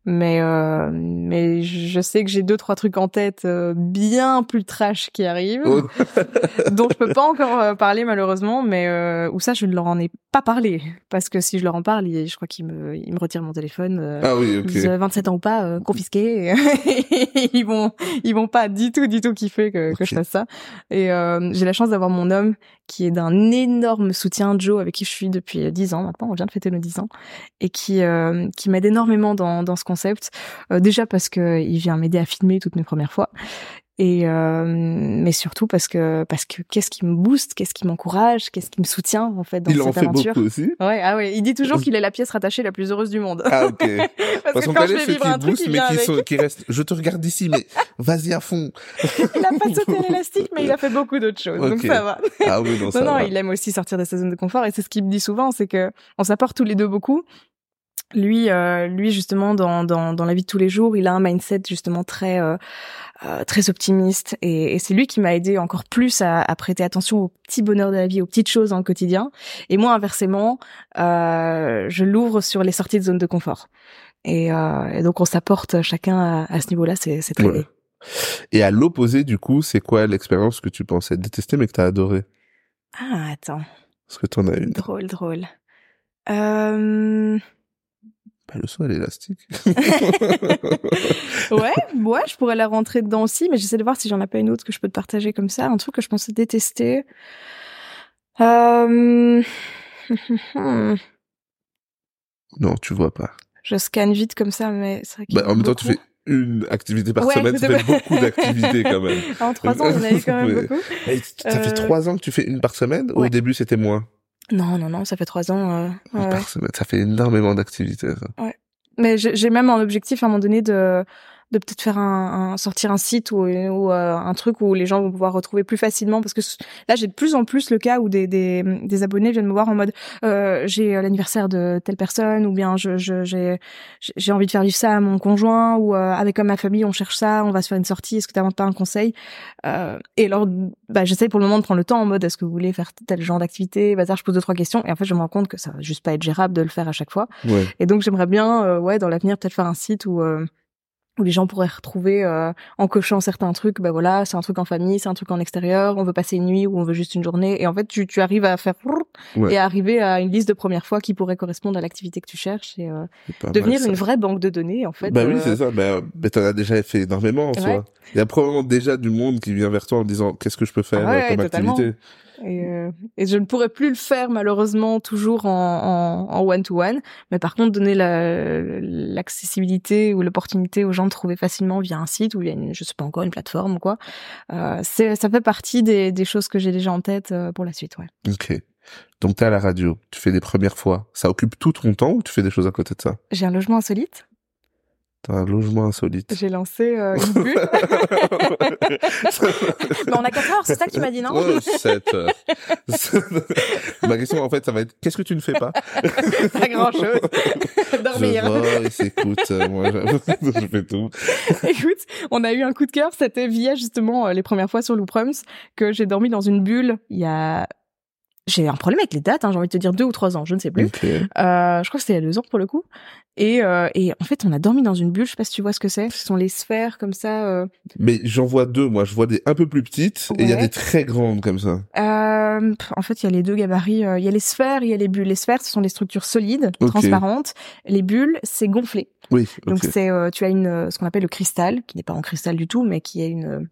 Mais euh, mais je sais que j'ai deux trois trucs en tête euh, bien plus trash qui arrivent, oh. *laughs* dont je peux pas encore parler malheureusement, mais euh, ou ça je ne leur en ai pas parlé parce que si je leur en parle, je crois qu'ils me ils me retirent mon téléphone. ah oui, ok. 27 ans ou pas, confisqué. *laughs* ils vont ils vont pas du tout du tout kiffer que, que je fasse ça. Et j'ai la chance d'avoir mon homme qui est d'un énorme soutien, Joe, avec qui je suis depuis dix ans maintenant, on vient de fêter nos dix ans, et qui euh, qui m'aide énormément dans, dans ce concept. Euh, déjà parce que il vient m'aider à filmer toutes mes premières fois, et euh, mais surtout parce que parce que qu'est-ce qui me booste, qu'est-ce qui m'encourage, qu'est-ce qui me soutient en fait dans il cette en fait aventure. Beaucoup aussi. Ouais, ah ouais, il dit toujours qu'il est la pièce rattachée la plus heureuse du monde. Ah ok. *laughs* parce, parce que quand je fais vivre un truc, boost, il mais vient qui, sont, qui. Je te regarde d'ici, mais vas-y à fond. *laughs* il a pas sauté l'élastique, mais il a fait beaucoup d'autres choses, donc ça va. Ah oui, non, Non, ça non, va. il aime aussi sortir de sa zone de confort et c'est ce qu'il me dit souvent, c'est que on s'apporte tous les deux beaucoup. Lui, euh, lui justement dans, dans dans la vie de tous les jours, il a un mindset justement très euh, euh, très optimiste et, et c'est lui qui m'a aidé encore plus à, à prêter attention aux petits bonheurs de la vie, aux petites choses dans le quotidien. Et moi, inversement, euh, je l'ouvre sur les sorties de zone de confort. Et, euh, et donc on s'apporte chacun à, à ce niveau-là, c'est c'est très Ouais. Et à l'opposé, du coup, c'est quoi l'expérience que tu pensais détester mais que t'as adoré? Ah attends, Parce que t'en as une? drôle, drôle. Euh... Bah, le saut à l'élastique. *laughs* *laughs* Ouais, ouais, je pourrais la rentrer dedans aussi, mais j'essaie de voir si j'en ai pas une autre que je peux te partager comme ça, un truc que je pensais détester. Euh... *laughs* non, tu vois pas. je scanne vite comme ça, mais c'est vrai Bah, en a même temps, tu fais une activité par Ouais, semaine, ça fait beaucoup d'activités quand même. En trois ans, j'en ai eu quand même Ouais. beaucoup. Hey, ça fait Euh, trois ans que tu fais une par semaine ou Au ouais. début, c'était moins? Non, non, non, ça fait trois ans. euh, Une ouais, ouais. par semaine. Ça fait énormément d'activités, ça. Mais j'ai j'ai même un objectif à un moment donné de de peut-être faire un, un- sortir un site ou, ou euh, un truc où les gens vont pouvoir retrouver plus facilement parce que là j'ai de plus en plus le cas où des des, des abonnés viennent me voir en mode euh, j'ai l'anniversaire de telle personne ou bien je je- j'ai j'ai envie de faire vivre ça à mon conjoint ou euh, avec comme ma famille on cherche ça on va se faire une sortie est-ce que t'as pas un conseil? Euh, et alors bah j'essaie pour le moment de prendre le temps en mode est-ce que vous voulez faire tel genre d'activité? Bazar je pose deux trois questions et en fait je me rends compte que ça va juste pas être gérable de le faire à chaque fois. Ouais. et donc j'aimerais bien, euh, ouais, dans l'avenir peut-être faire un site où euh, où les gens pourraient retrouver euh, en cochant certains trucs. Bah voilà, c'est un truc en famille, c'est un truc en extérieur. On veut passer une nuit ou on veut juste une journée. Et en fait, tu, tu arrives à faire Ouais. et à arriver à une liste de premières fois qui pourrait correspondre à l'activité que tu cherches et euh, mal, devenir une vraie banque de données en fait. Bah oui, euh, c'est ça. Bah, t'en as déjà fait énormément en Ouais. soi. Il y a probablement déjà du monde qui vient vers toi en disant qu'est-ce que je peux faire Ah ouais, euh, comme activité. Et, euh, et je ne pourrais plus le faire malheureusement toujours en en one to one, mais par contre donner la- l'accessibilité ou l'opportunité aux gens de trouver facilement via un site ou via une, je sais pas encore une plateforme ou quoi. Euh, ça fait partie des, des choses que j'ai déjà en tête euh, pour la suite. Ouais. Ok. Donc t'es à la radio, tu fais des premières fois. Ça occupe tout ton temps ou tu fais des choses à côté de ça? J'ai un logement insolite. T'as un logement insolite. J'ai lancé euh, une *laughs* bulle. mais on a 4 heures, c'est ça que tu m'as dit non Oh, 7 heures. *laughs* Ma question, en fait, ça va être, qu'est-ce que tu ne fais pas *laughs* Pas grand chose. Dormir. Je vois, écoute, euh, moi, je, je fais tout. Écoute, on a eu un coup de cœur, c'était via justement euh, les premières fois sur Looprums que j'ai dormi dans une bulle il y a... J'ai un problème avec les dates, hein, j'ai envie de te dire deux ou trois ans, je ne sais plus. Euh, je crois que c'était il y a deux ans pour le coup. Et, euh, et en fait, on a dormi dans une bulle, je sais pas si tu vois ce que c'est. Ce sont les sphères comme ça. Euh, Mais j'en vois deux, moi. Je vois des un peu plus petites et il y a des très grandes comme ça. En fait, il y a les deux gabarits. Il y a les sphères, il y a les bulles. Les sphères, ce sont des structures solides, transparentes. Les bulles, c'est gonflé. Oui, Donc ok. c'est, tu as une, ce qu'on appelle le cristal, qui n'est pas en cristal du tout, mais qui est une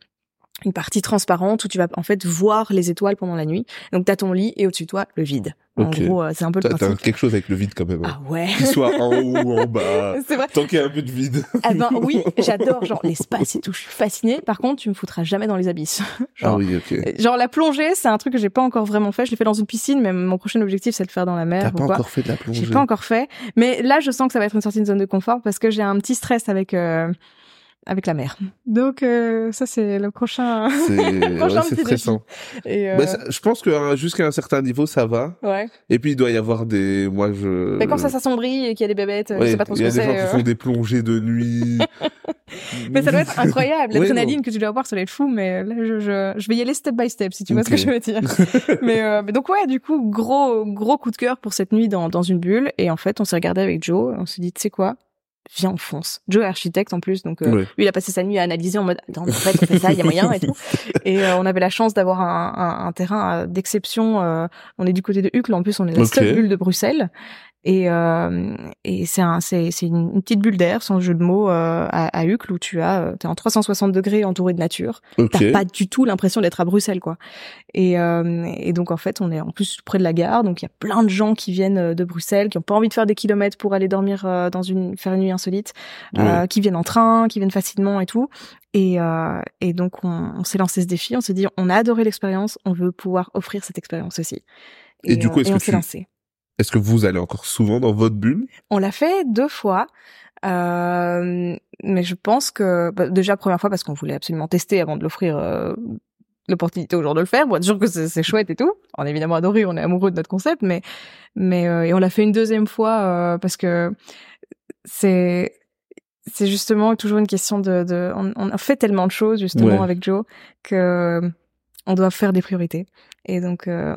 une partie transparente où tu vas en fait voir les étoiles pendant la nuit. Donc t'as ton lit et au-dessus de toi le vide. En Ok. gros, euh, c'est un peu le T'as quelque chose avec le vide quand même. hein. Ah ouais. Qu'il soit en haut ou en bas. *laughs* c'est vrai. Tant qu'il y a un peu de vide. Ah ben oui, *laughs* j'adore genre l'espace et tout. Je suis fascinée. Par contre, tu me foutras jamais dans les abysses. *laughs* Ah genre, oui, ok. genre la plongée, c'est un truc que j'ai pas encore vraiment fait. Je l'ai fait dans une piscine, mais mon prochain objectif c'est de le faire dans la mer T'as pas quoi. encore fait de la plongée. J'ai pas encore fait, mais là je sens que ça va être une sortie de zone de confort parce que j'ai un petit stress avec euh, avec la mer. Donc euh, ça c'est le prochain. C'est *laughs* Prochain ouais, c'est petit stressant. Et, euh, Bah, ça- je pense que hein, jusqu'à un certain niveau, ça va. ouais. Et puis il doit y avoir des, moi je. Mais quand ça s'assombrit et qu'il y a des bébêtes, je Ouais, sais pas trop il ce y a que des gens c'est. qui euh. font des plongées de nuit. *laughs* *laughs* Mais ça doit être incroyable, Ouais, l'adrénaline que tu dois avoir, ça doit être fou. Mais là, je, je, je vais y aller step by step, si tu vois ce que je veux dire. mais, euh, mais donc ouais, du coup, gros gros coup de cœur pour cette nuit dans dans une bulle. Et en fait, on s'est regardé avec Joe, on s'est dit, tu sais quoi, viens on fonce. Joe est architecte en plus, donc euh, Ouais. lui il a passé sa nuit à analyser en mode, attends, en fait, on fait ça, il y a moyen et tout. *laughs* Et euh, on avait la chance d'avoir un, un, un terrain euh, d'exception. euh, on est du côté de Uccle, en plus, on est la Ok. seule bulle de Bruxelles. Et, euh, et c'est un, c'est, c'est une, petite bulle d'air, sans jeu de mots, euh, à, à Uccle où tu as, euh, t'es en 360 degrés entouré de nature. Ok. T'as pas du tout l'impression d'être à Bruxelles, quoi. Et, euh, et donc en fait, on est en plus près de la gare, donc il y a plein de gens qui viennent euh, de Bruxelles, qui ont pas envie de faire des kilomètres pour aller dormir euh, dans une, faire une nuit insolite, euh, qui viennent en train, qui viennent facilement et tout. Et, euh, et donc on, on s'est lancé ce défi, on s'est dit, on a adoré l'expérience, on veut pouvoir offrir cette expérience aussi. Et du coup, est-ce et on que s'est lancé. Est-ce que vous allez encore souvent dans votre bulle? On l'a fait deux fois. Euh, mais je pense que bah, déjà première fois parce qu'on voulait absolument tester avant de l'offrir euh, l'opportunité aux gens de le faire. Bon, sûr que c'est chouette et tout. On a évidemment adoré, on est amoureux de notre concept, mais mais euh, et on l'a fait une deuxième fois euh, parce que c'est c'est justement toujours une question de, de on, on a fait tellement de choses justement Ouais. avec Joe que on doit faire des priorités et donc euh,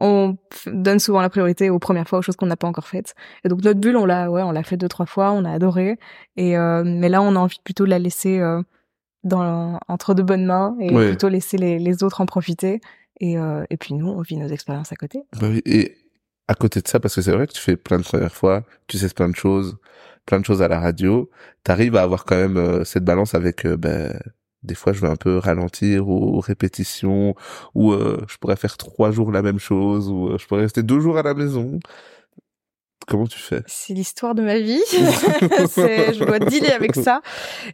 on donne souvent la priorité aux premières fois aux choses qu'on n'a pas encore faites. Et donc notre bulle on l'a ouais on l'a fait deux trois fois on a adoré. Et euh, mais là on a envie plutôt de la laisser euh, dans entre de bonnes mains et Ouais. plutôt laisser les, les autres en profiter. Et euh, et puis nous on vit nos expériences à côté. Bah oui, Et à côté de ça, parce que c'est vrai que tu fais plein de premières fois, tu sais plein de choses, plein de choses à la radio, t'arrives à avoir quand même euh, cette balance avec, euh, ben, des fois je vais un peu ralentir aux répétitions, ou euh, je pourrais faire trois jours la même chose, ou euh, je pourrais rester deux jours à la maison. Comment tu fais? C'est l'histoire de ma vie. *laughs* *laughs* Je dois dealer avec ça.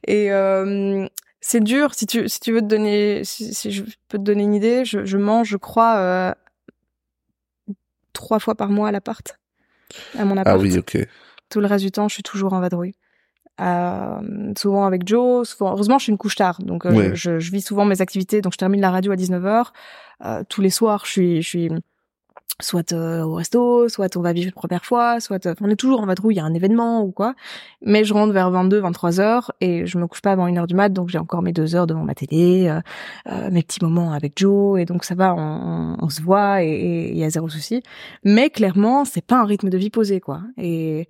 Et euh, c'est dur. Si tu si tu veux te donner si, si je peux te donner une idée je, je mange je crois euh, trois fois par mois à l'appart à mon appart Ah oui, ok. tout le reste du temps je suis toujours en vadrouille euh, souvent avec Joe souvent heureusement je suis une couche tard donc euh, Ouais. je, je vis souvent mes activités donc je termine la radio à 19h euh, tous les soirs je suis je suis soit euh, au resto, soit on va vivre une première fois, soit euh, on est toujours en vadrouille, il y a un événement ou quoi. Mais je rentre vers 22, 23 heures et je me couche pas avant une heure du mat, donc j'ai encore mes deux heures devant ma télé, mes petits moments avec Joe et donc ça va, on, on, se voit et et il y a zéro souci. Mais clairement, c'est pas un rythme de vie posé quoi. Et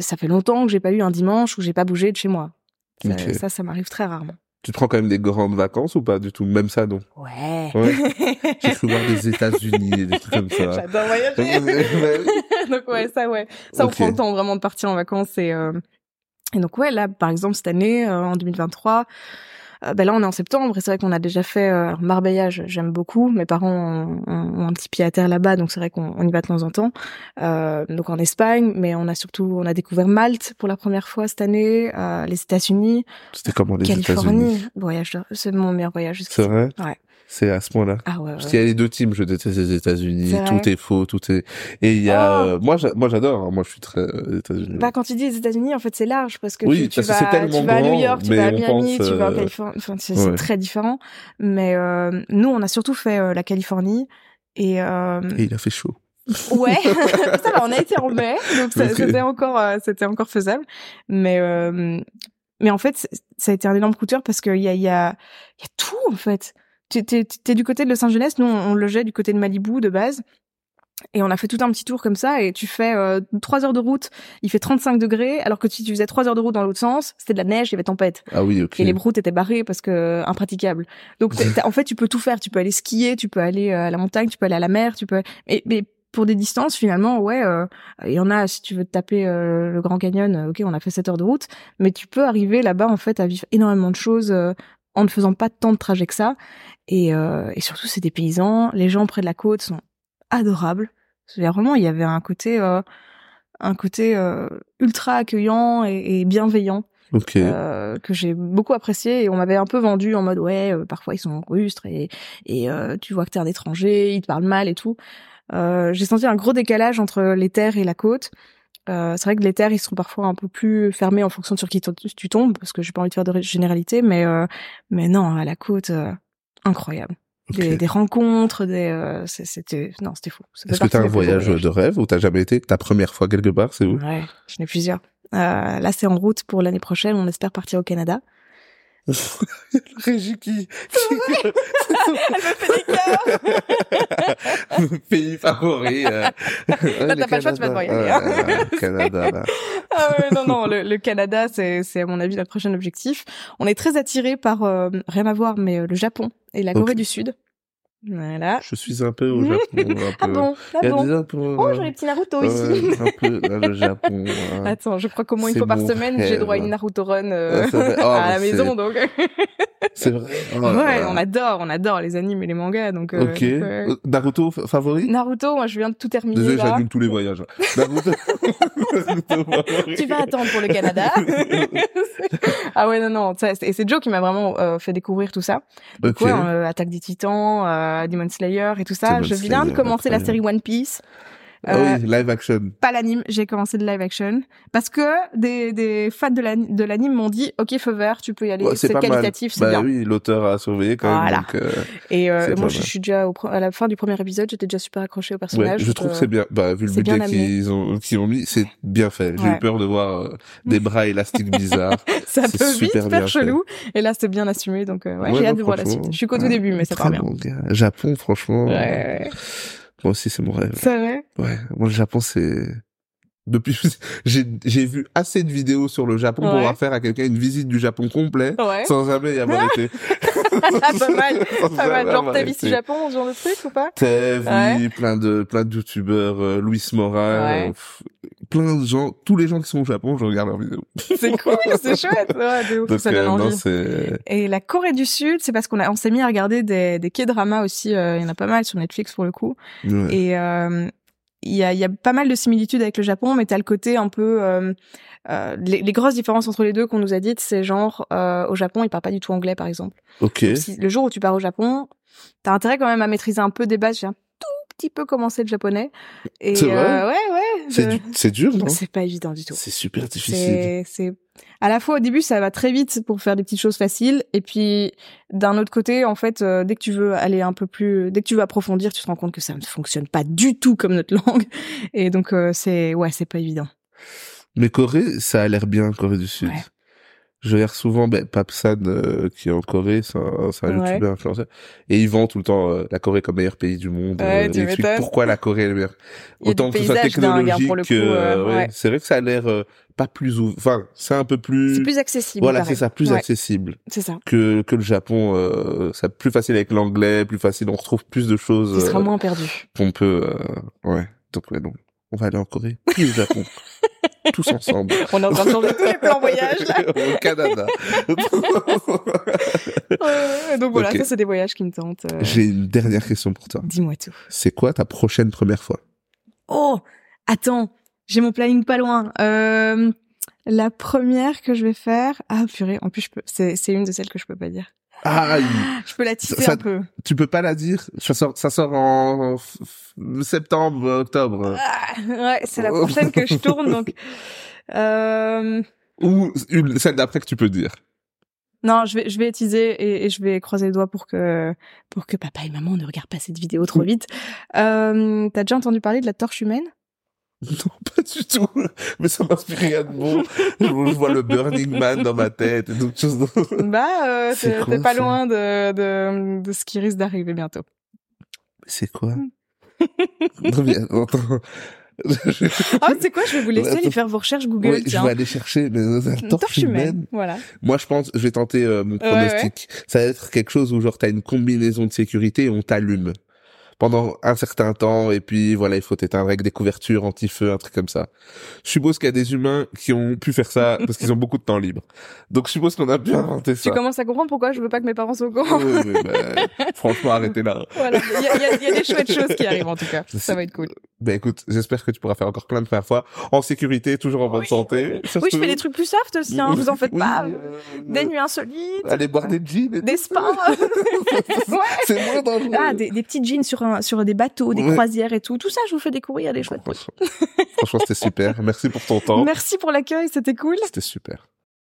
ça fait longtemps que j'ai pas eu un dimanche où j'ai pas bougé de chez moi. Ça, ça, ça m'arrive très rarement. Tu te prends quand même des grandes vacances ou pas du tout? Même ça, non? Ouais. Ouais. *laughs* J'ai voir des États-Unis et des trucs comme ça. J'adore voyager. *laughs* *laughs* Donc ouais, ça ouais, ça Ok. on prend le temps vraiment de partir en vacances et euh, et donc ouais là par exemple cette année euh, en 2023 euh, ben là on est en septembre et c'est vrai qu'on a déjà fait euh, Marbella j'aime beaucoup. Mes parents ont, ont- ont un petit pied à terre là-bas donc c'est vrai qu'on on y va de temps en temps. Euh, donc en Espagne mais on a surtout on a découvert Malte pour la première fois cette année euh, les États-Unis. C'était comment les États-Unis? Californie voyage c'est mon meilleur voyage. C'est vrai? Ouais. C'est à ce point-là. ah ouais, Parce ouais. qu'il y a les deux teams, je déteste les États-Unis, tout est faux, tout est. Et il y a, Oh. euh, moi, moi j'adore, hein, moi je suis très euh, États-Unis. Bah quand tu dis les États-Unis, en fait c'est large parce que Oui, tu, parce vas, tu à New York, tu vas à Miami, pense, tu vas en euh, Californie, enfin c'est ouais. très différent. Mais euh, nous on a surtout fait euh, la Californie et, euh, Et il a fait chaud. ouais, *laughs* *laughs* ça va, on a été en mai, donc c'était encore euh, c'était encore faisable. Mais euh, mais en fait ça a été un énorme coup de cœur parce qu'il y a il y a il y a tout en fait. T'es, t'es du côté de Los Angeles, nous on, on logeait du côté de Malibu de base. Et on a fait tout un petit tour comme ça, et tu fais euh, trois heures de route, il fait 35 degrés, alors que si tu faisais trois heures de route dans l'autre sens, c'était de la neige, il y avait tempête. Ah oui, ok. Et les routes étaient barrées parce que impraticables. Donc en fait, tu peux tout faire. Tu peux aller skier, tu peux aller euh, à la montagne, tu peux aller à la mer, tu peux. Mais, mais pour des distances, finalement, ouais, euh, il y en a. Si tu veux te taper euh, le Grand Canyon, euh, ok, on a fait 7 heures de route, mais tu peux arriver là-bas en fait à vivre énormément de choses euh, en ne faisant pas tant de trajets que ça. Et, euh, et surtout, c'est des paysans. Les gens près de la côte sont adorables. C'est-à-dire, Vraiment, il y avait un côté, euh, un côté euh, ultra accueillant et, et bienveillant Ok. euh, que j'ai beaucoup apprécié et on m'avait un peu vendu en mode ouais euh, parfois ils sont rustres et et euh, tu vois que t'es un étranger ils te parlent mal et tout euh, j'ai senti un gros décalage entre les terres et la côte Euh, c'est vrai que les terres, ils sont parfois un peu plus fermés en fonction de sur qui tu tombes, parce que j'ai pas envie de faire de généralité, mais euh, mais non, à la côte, euh, incroyable. Des, des, rencontres, des euh, c'était non, c'était fou. Est-ce que t'as un voyage de rêve ou t'as jamais été? Ta première fois quelque part, c'est où? Ouais, j'en ai plusieurs. là, c'est en route pour l'année prochaine. On espère partir au Canada. *laughs* Régie qui... *laughs* Elle me fait des cœurs *laughs* Pays favori. Euh... t'as pas le choix, tu vas devoir y aller. Hein. Canada, là. Ah ouais, non, non, le, le Canada, c'est, c'est à mon avis notre prochain objectif. On est très attiré par, euh, rien à voir, mais euh, le Japon et la Corée du Sud. Voilà. Je suis un peu au *laughs* Japon. Un peu. Ah bon, ah Il y a bon. des un peu, Oh, j'ai les petits Naruto ouais, ici. un peu là, le Japon. *laughs* hein. Attends, je crois qu'au moins une fois par semaine, j'ai droit à une Naruto Run euh, Ah. *laughs* Oh, à la maison, donc. C'est vrai. Oh ouais, on adore, on adore les animes et les mangas, donc. euh, Ok. donc, ouais. Naruto favori? Naruto, moi je viens de tout terminer Désolé, j'annule tous les voyages. Naruto. Tu vas attendre pour le Canada. ah ouais non non, et c'est Joe qui m'a vraiment euh, fait découvrir tout ça. Ok. Ouais, euh, Attaque des Titans, euh, Demon Slayer et tout ça. Demon je viens de commencer la série. One Piece. Ah Euh, oui, live action. Pas l'anime, j'ai commencé de live action parce que des, des fans de l'ani- de l'anime m'ont dit OK feu vert, tu peux y aller, Ouais, c'est qualitatif, c'est bah bien. oui, l'auteur a surveillé quand même. Voilà. Donc, euh, Et euh, moi je suis déjà au, à la fin du premier épisode, j'étais déjà super accrochée au ouais, personnage. je trouve euh, que c'est bien. Bah, vu le budget qu'ils ont, qu'ils ont mis, c'est bien fait. J'ai Ouais. eu peur de voir euh, des *laughs* bras élastiques bizarres. ça peut vite super bien faire chelou. Et là, c'est bien assumé, donc euh, ouais, j'ai hâte de voir la suite. Je suis qu'au tout début, mais ça très part bien. Japon, franchement. Ouais. Moi aussi, c'est mon rêve. C'est vrai? Ouais, moi le Japon c'est depuis j'ai j'ai vu assez de vidéos sur le Japon pour faire à quelqu'un une visite du Japon complet Ouais. sans jamais y avoir été. *laughs* pas mal, *laughs* pas mal. Genre, vu ce été. Japon, ce genre de truc ou pas? Tev, Ouais. plein de plein de youtubeurs, euh, euh, pff, plein de gens, tous les gens qui sont au Japon, je regarde leurs vidéos. *laughs* C'est cool, c'est chouette. Ouais, ouf, Donc ça euh, donne envie. Et la Corée du Sud, c'est parce qu'on a, on s'est mis à regarder des, des K-dramas aussi. euh, Il y en a pas mal sur Netflix pour le coup. ouais. Et euh, il y, a, y a pas mal de similitudes avec le Japon, mais t'as le côté un peu... euh, euh, les, les grosses différences entre les deux qu'on nous a dites, c'est genre euh, au Japon, ils parlent pas du tout anglais, par exemple. OK. Donc, si, le jour où tu pars au Japon, t'as intérêt quand même à maîtriser un peu des bases. J'ai un tout petit peu commencé le japonais. Et C'est vrai? ouais, ouais. C'est de- du- c'est dur, non? C'est pas évident du tout. C'est super difficile. C'est, c'est, à la fois au début, ça va très vite pour faire des petites choses faciles, et puis d'un autre côté, en fait, euh, dès que tu veux aller un peu plus, dès que tu veux approfondir, tu te rends compte que ça ne fonctionne pas du tout comme notre *laughs* langue, et donc euh, c'est, ouais, c'est pas évident. Mais Corée, ça a l'air bien, Corée du Sud. Ouais. Je regarde souvent ben, Papsan, euh, qui est en Corée, c'est un, c'est un Ouais. youtubeur influenceur, et il vend tout le temps euh, la Corée comme meilleur pays du monde. Ouais, euh, tu il explique m'étonnes. pourquoi la Corée est le meilleur? Il y a Autant des que ce soit paysages dingues, hein, technologique, pour le coup, euh, euh, ouais. ouais. c'est vrai que ça a l'air euh, pas plus ouvert. Enfin, c'est un peu plus. C'est plus accessible. Voilà, pareil. c'est ça, plus Ouais, accessible C'est ça. que que le Japon. Euh, c'est plus facile avec l'anglais, plus facile. On retrouve plus de choses seras euh, moins perdu. qu'on peut. euh, ouais. Donc ouais, donc on va aller en Corée, puis au Japon, *laughs* tous ensemble. *laughs* On est en train de changer tous les plans voyage là. *laughs* au Canada. *laughs* Donc voilà, ça c'est des voyages qui me tentent. euh, J'ai une dernière question pour toi. Dis-moi tout. C'est quoi ta prochaine première fois? Oh, attends, j'ai mon planning pas loin. Euh, la première que je vais faire, ah purée, en plus je peux, c'est c'est une de celles que je peux pas dire. Aïe Je peux la tisser Ça- un peu. Tu peux pas la dire? Ça sort, ça sort en septembre, octobre. Ah, ouais, c'est la prochaine que je tourne donc. *laughs* Euh, Ou une, celle d'après que tu peux dire. non, je vais je vais teaser et, et je vais croiser les doigts pour que pour que papa et maman ne regardent pas cette vidéo trop vite. Euh, T'as déjà entendu parler de la torche humaine? *laughs* Non, pas du tout. Mais ça m'inspire rien de bon. Je, vois le Burning Man dans ma tête et d'autres choses. Bah, euh, *laughs* C'est t'es pas ça? loin de, de de ce qui risque d'arriver bientôt. C'est quoi? Non, mais attends. Ah, c'est quoi? Je vais vous laisser aller faire vos recherches Google. Je vais aller chercher euh, Une torche humaine. Voilà. Moi, je pense, je vais tenter euh, mon Ouais, pronostic. Ça va être quelque chose où genre t'as une combinaison de sécurité et on t'allume pendant un certain temps et puis voilà, il faut t'éteindre avec des couvertures anti-feu, un truc comme ça. Je suppose qu'il y a des humains qui ont pu faire ça *laughs* parce qu'ils ont beaucoup de temps libre. Donc je suppose qu'on a pu inventer ça. Tu commences à comprendre pourquoi je veux pas que mes parents soient au courant. Oui, oui, *laughs* bah, franchement, arrêtez là. voilà. Il y a, il y a- il y a des chouettes choses qui arrivent en tout cas. Ça va être cool. Ben écoute, j'espère que tu pourras faire encore plein de premières fois en sécurité, toujours en bonne santé. Oui, je fais des trucs plus soft aussi, hein, vous en faites Oui, pas. euh, Des nuits insolites, Aller boire des jeans. et des spas. *laughs* Ouais. C'est moins dangereux. Ah, des, des petits jeans sur, un, sur des bateaux, des croisières et tout. Tout ça, je vous fais découvrir des chouettes franchement, c'était super. Merci pour ton temps. Merci pour l'accueil, c'était cool. C'était super.